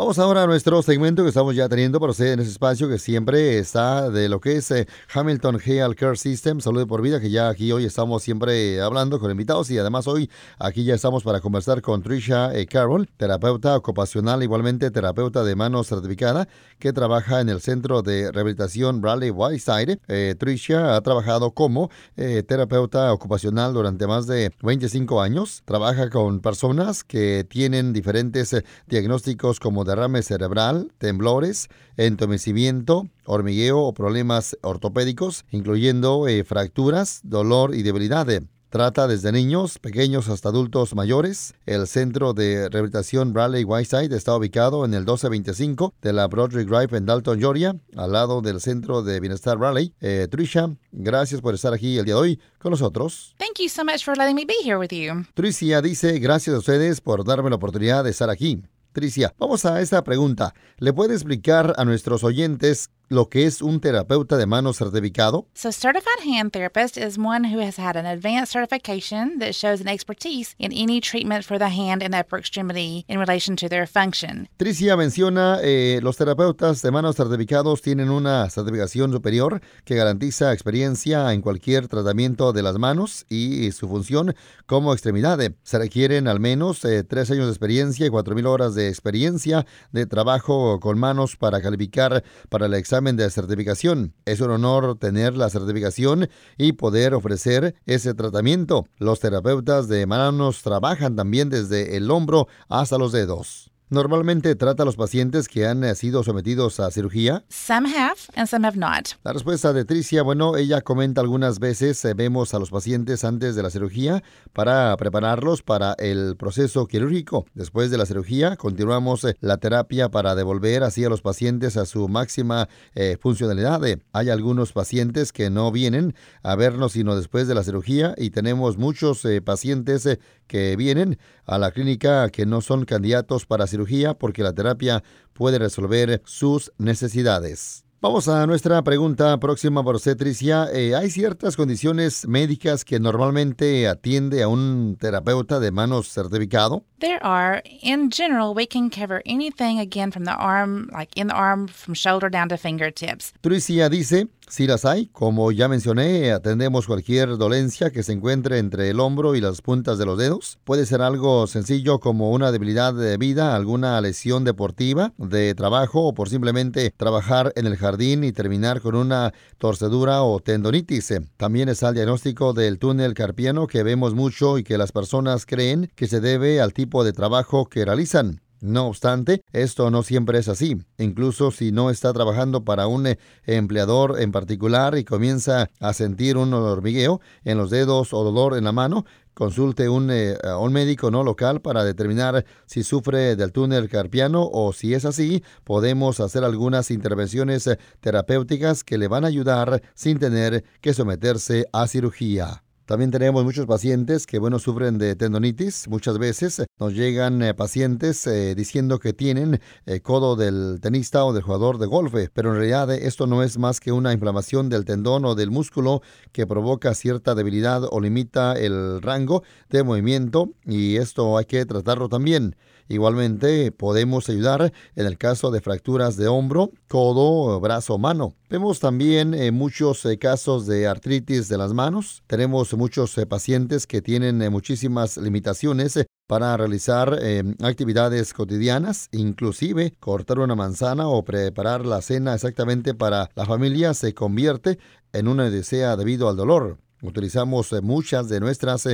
Vamos ahora a nuestro segmento que estamos ya teniendo para usted en ese espacio que siempre está de lo que es eh, Hamilton Health Care System, Salud por Vida, que ya aquí hoy estamos siempre hablando con invitados y además hoy aquí ya estamos para conversar con Trisha eh, Carroll, terapeuta ocupacional, igualmente terapeuta de manos certificada, que trabaja en el Centro de Rehabilitación Bradley Whiteside. Eh, Trisha ha trabajado como terapeuta ocupacional durante más de 25 años, trabaja con personas que tienen diferentes diagnósticos como derrame cerebral, temblores, entumecimiento, hormigueo o problemas ortopédicos, incluyendo eh, fracturas, dolor y debilidad. Trata desde niños pequeños hasta adultos mayores. El centro de rehabilitación Bradley Whiteside está ubicado en el 1225 de la Broadway Drive en Dalton, Georgia, al lado del centro de bienestar Raleigh. Eh, Trisha, gracias por estar aquí el día de hoy con nosotros. Thank you so much for letting me be here with you. Tricia dice, gracias a ustedes por darme la oportunidad de estar aquí. Tricia, vamos a esta pregunta. ¿Le puede explicar a nuestros oyentes lo que es un terapeuta de manos certificado? So, certified hand therapist is one who has had an advanced certification that shows an expertise in any treatment for the hand and upper extremity in relation to their function. Tricia menciona eh, los terapeutas de manos certificados tienen una certificación superior que garantiza experiencia en cualquier tratamiento de las manos y su función como extremidad. Se requieren al menos eh, tres años de experiencia y cuatro mil horas de experiencia de trabajo con manos para calificar para el examen de certificación. Es un honor tener la certificación y poder ofrecer ese tratamiento. Los terapeutas de manos trabajan también desde el hombro hasta los dedos. Normalmente trata a los pacientes que han eh, sido sometidos a cirugía. Some have and some have not. La respuesta de Tricia, bueno, ella comenta algunas veces eh, vemos a los pacientes antes de la cirugía para prepararlos para el proceso quirúrgico. Después de la cirugía continuamos eh, la terapia para devolver así a los pacientes a su máxima funcionalidad. Hay algunos pacientes que no vienen a vernos sino después de la cirugía y tenemos muchos pacientes que vienen a la clínica que no son candidatos para cirugía porque la terapia puede resolver sus necesidades. Vamos a nuestra pregunta próxima por Cetricia. Eh, ¿Hay ciertas condiciones médicas que normalmente atiende a un terapeuta de manos certificado? There are. In general, we can cover anything again from the arm, like in the arm, from shoulder down to fingertips. Tricia dice, si las hay, como ya mencioné, atendemos cualquier dolencia que se encuentre entre el hombro y las puntas de los dedos. Puede ser algo sencillo como una debilidad de vida, alguna lesión deportiva, de trabajo o por simplemente trabajar en el jardín y terminar con una torcedura o tendonitis. También está el diagnóstico del túnel carpiano que vemos mucho y que las personas creen que se debe al tipo de trabajo que realizan. No obstante, esto no siempre es así. Incluso si no está trabajando para un eh, empleador en particular y comienza a sentir un hormigueo en los dedos o dolor en la mano, consulte un, eh, un médico no local para determinar si sufre del túnel carpiano o si es así, podemos hacer algunas intervenciones eh, terapéuticas que le van a ayudar sin tener que someterse a cirugía. También tenemos muchos pacientes que, bueno, sufren de tendonitis. Muchas veces nos llegan eh, pacientes eh, diciendo que tienen eh, codo del tenista o del jugador de golf, pero en realidad esto no es más que una inflamación del tendón o del músculo que provoca cierta debilidad o limita el rango de movimiento y esto hay que tratarlo también. Igualmente podemos ayudar en el caso de fracturas de hombro, codo, brazo o mano. Vemos también eh, muchos eh, casos de artritis de las manos. Tenemos muchos eh, pacientes que tienen muchísimas limitaciones para realizar actividades cotidianas, inclusive cortar una manzana o preparar la cena exactamente para la familia se convierte en una odisea debido al dolor. Utilizamos muchas de nuestras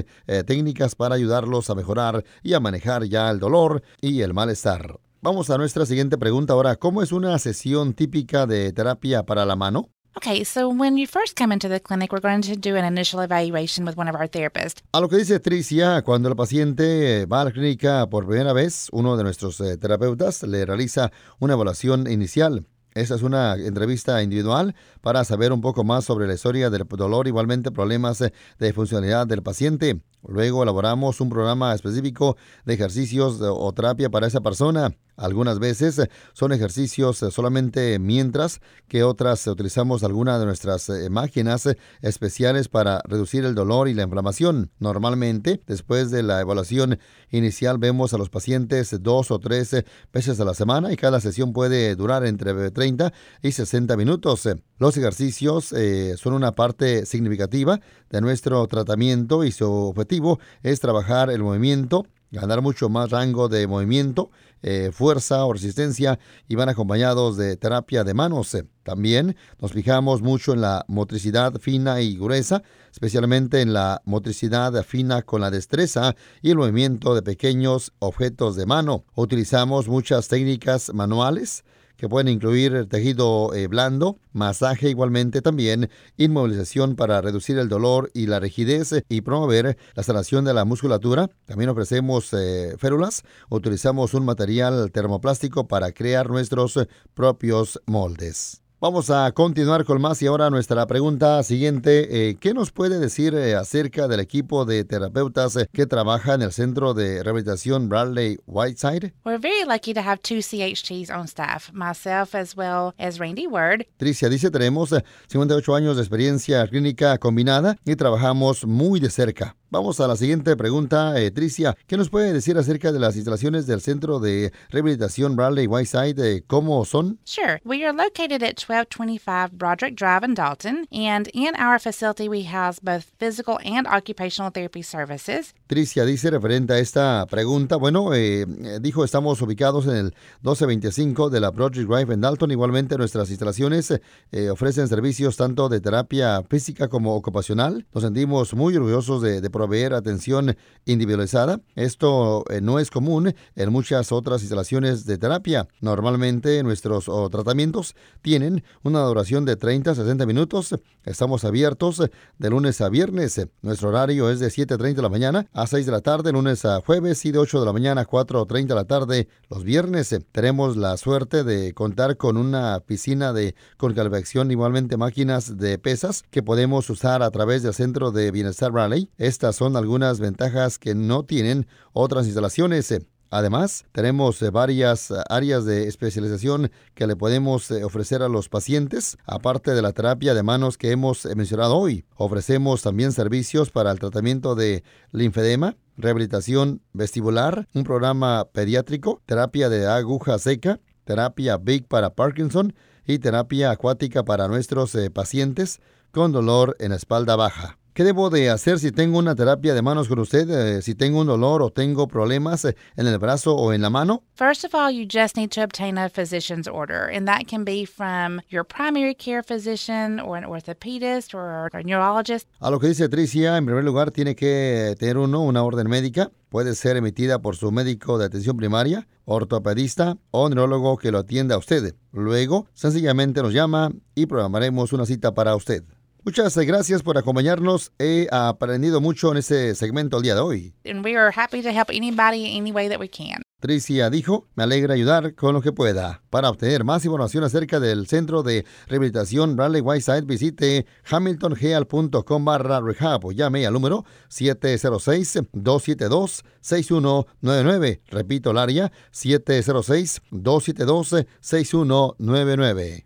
técnicas para ayudarlos a mejorar y a manejar ya el dolor y el malestar. Vamos a nuestra siguiente pregunta ahora. ¿Cómo es una sesión típica de terapia para la mano? Okay, so when you first come into the clinic, we're going to do an initial evaluation with one of our therapists. A lo que dice Tricia, cuando el paciente va a la clínica por primera vez, uno de nuestros terapeutas le realiza una evaluación inicial. Esta es una entrevista individual para saber un poco más sobre la historia del dolor, igualmente problemas de funcionalidad del paciente. Luego elaboramos un programa específico de ejercicios o terapia para esa persona. Algunas veces son ejercicios solamente mientras que otras utilizamos alguna de nuestras máquinas especiales para reducir el dolor y la inflamación. Normalmente, después de la evaluación inicial, vemos a los pacientes dos o tres veces a la semana y cada sesión puede durar entre 30 y 60 minutos. Los ejercicios eh, son una parte significativa de nuestro tratamiento y su objetivo es trabajar el movimiento, ganar mucho más rango de movimiento, eh, fuerza o resistencia y van acompañados de terapia de manos. También nos fijamos mucho en la motricidad fina y gruesa, especialmente en la motricidad fina con la destreza y el movimiento de pequeños objetos de mano. Utilizamos muchas técnicas manuales que pueden incluir tejido eh, blando, masaje igualmente también, inmovilización para reducir el dolor y la rigidez y promover la sanación de la musculatura. También ofrecemos eh, férulas, utilizamos un material termoplástico para crear nuestros propios moldes. Vamos a continuar con más y ahora nuestra pregunta siguiente. Eh, ¿Qué nos puede decir eh, acerca del equipo de terapeutas eh, que trabaja en el Centro de Rehabilitación Bradley Whiteside? We're very lucky to have two CHTs on staff, myself as well as Randy Word. Tricia dice, tenemos 58 años de experiencia clínica combinada y trabajamos muy de cerca. Vamos a la siguiente pregunta, eh, Tricia. ¿Qué nos puede decir acerca de las instalaciones del Centro de Rehabilitación Bradley Whiteside? ¿Cómo son? Sure. We are located at 1225 Broderick Drive in Dalton, and in our facility we house both physical and occupational therapy services. Tricia dice referente a esta pregunta, bueno, eh, dijo estamos ubicados en el 1225 de la Broderick Drive en Dalton. Igualmente nuestras instalaciones eh, ofrecen servicios tanto de terapia física como ocupacional. Nos sentimos muy orgullosos de, de proveer atención individualizada. Esto eh, no es común en muchas otras instalaciones de terapia. Normalmente nuestros tratamientos tienen una duración de 30 a 60 minutos. Estamos abiertos de lunes a viernes. Nuestro horario es de 7.30 de la mañana a 6 de la tarde, lunes a jueves y de 8 de la mañana a 4.30 de la tarde los viernes. Tenemos la suerte de contar con una piscina de con calefacción, igualmente máquinas de pesas que podemos usar a través del Centro de Bienestar Raleigh. Esta son algunas ventajas que no tienen otras instalaciones. Además, tenemos eh, varias áreas de especialización que le podemos eh, ofrecer a los pacientes, aparte de la terapia de manos que hemos eh, mencionado hoy. Ofrecemos también servicios para el tratamiento de linfedema, rehabilitación vestibular, un programa pediátrico, terapia de aguja seca, terapia Big para Parkinson y terapia acuática para nuestros pacientes con dolor en espalda baja. ¿Qué debo de hacer si tengo una terapia de manos con usted? Eh, si tengo un dolor o tengo problemas eh, en el brazo o en la mano? First of all, you just need to obtain a physician's order, and that can be from your primary care physician or an orthopedist or a neurologist. A lo que dice Tricia, en primer lugar tiene que tener uno una orden médica. Puede ser emitida por su médico de atención primaria, ortopedista o neurólogo que lo atienda a usted. Luego, sencillamente nos llama y programaremos una cita para usted. Muchas gracias por acompañarnos. He aprendido mucho en este segmento el día de hoy. And we are happy to help anybody any way that we can. Tricia dijo, me alegra ayudar con lo que pueda. Para obtener más información acerca del Centro de Rehabilitación Bradley Whiteside, visite hamiltongeal.com barra rehab o llame al número 706-272-6199. Repito el área, 706-272-6199.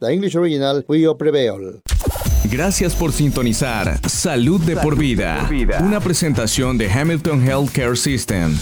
the English original will prevail. Gracias por sintonizar Salud de por vida, una presentación de Hamilton Healthcare System.